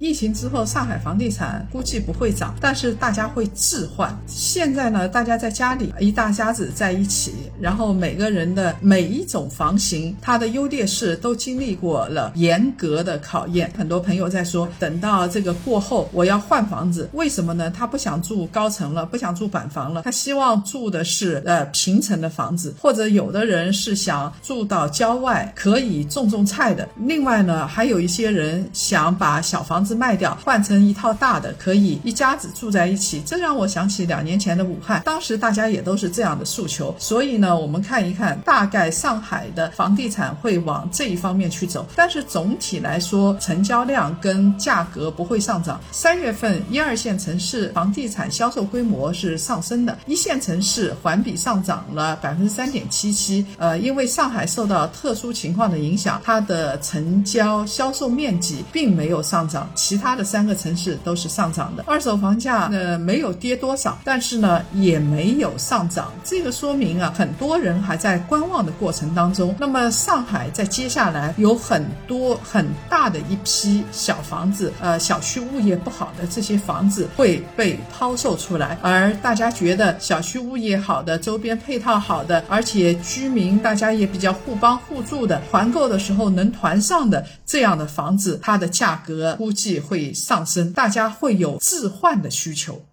疫情之后，上海房地产估计不会涨，但是大家会置换。现在呢，大家在家里一大家子在一起，然后每个人的每一种房型，它的优劣势都经历过了严格的考验。很多朋友在说，等到这个过后，我要换房子，为什么呢？他不想住高层了，不想住板房了，他希望住的是呃平层的房子，或者有的人是想住到郊外，可以种种菜的。另外呢，还有一些人想把小房子。卖掉换成一套大的，可以一家子住在一起。这让我想起两年前的武汉，当时大家也都是这样的诉求。所以呢，我们看一看，大概上海的房地产会往这一方面去走。但是总体来说，成交量跟价格不会上涨。三月份一二线城市房地产销售规模是上升的，一线城市环比上涨了百分之三点七七。呃，因为上海受到特殊情况的影响，它的成交销售面积并没有上涨。其他的三个城市都是上涨的，二手房价呢没有跌多少，但是呢也没有上涨，这个说明啊很多人还在观望的过程当中。那么上海在接下来有很多很大的一批小房子，呃小区物业不好的这些房子会被抛售出来，而大家觉得小区物业好的、周边配套好的，而且居民大家也比较互帮互助的，团购的时候能团上的这样的房子，它的价格估计。会上升，大家会有置换的需求。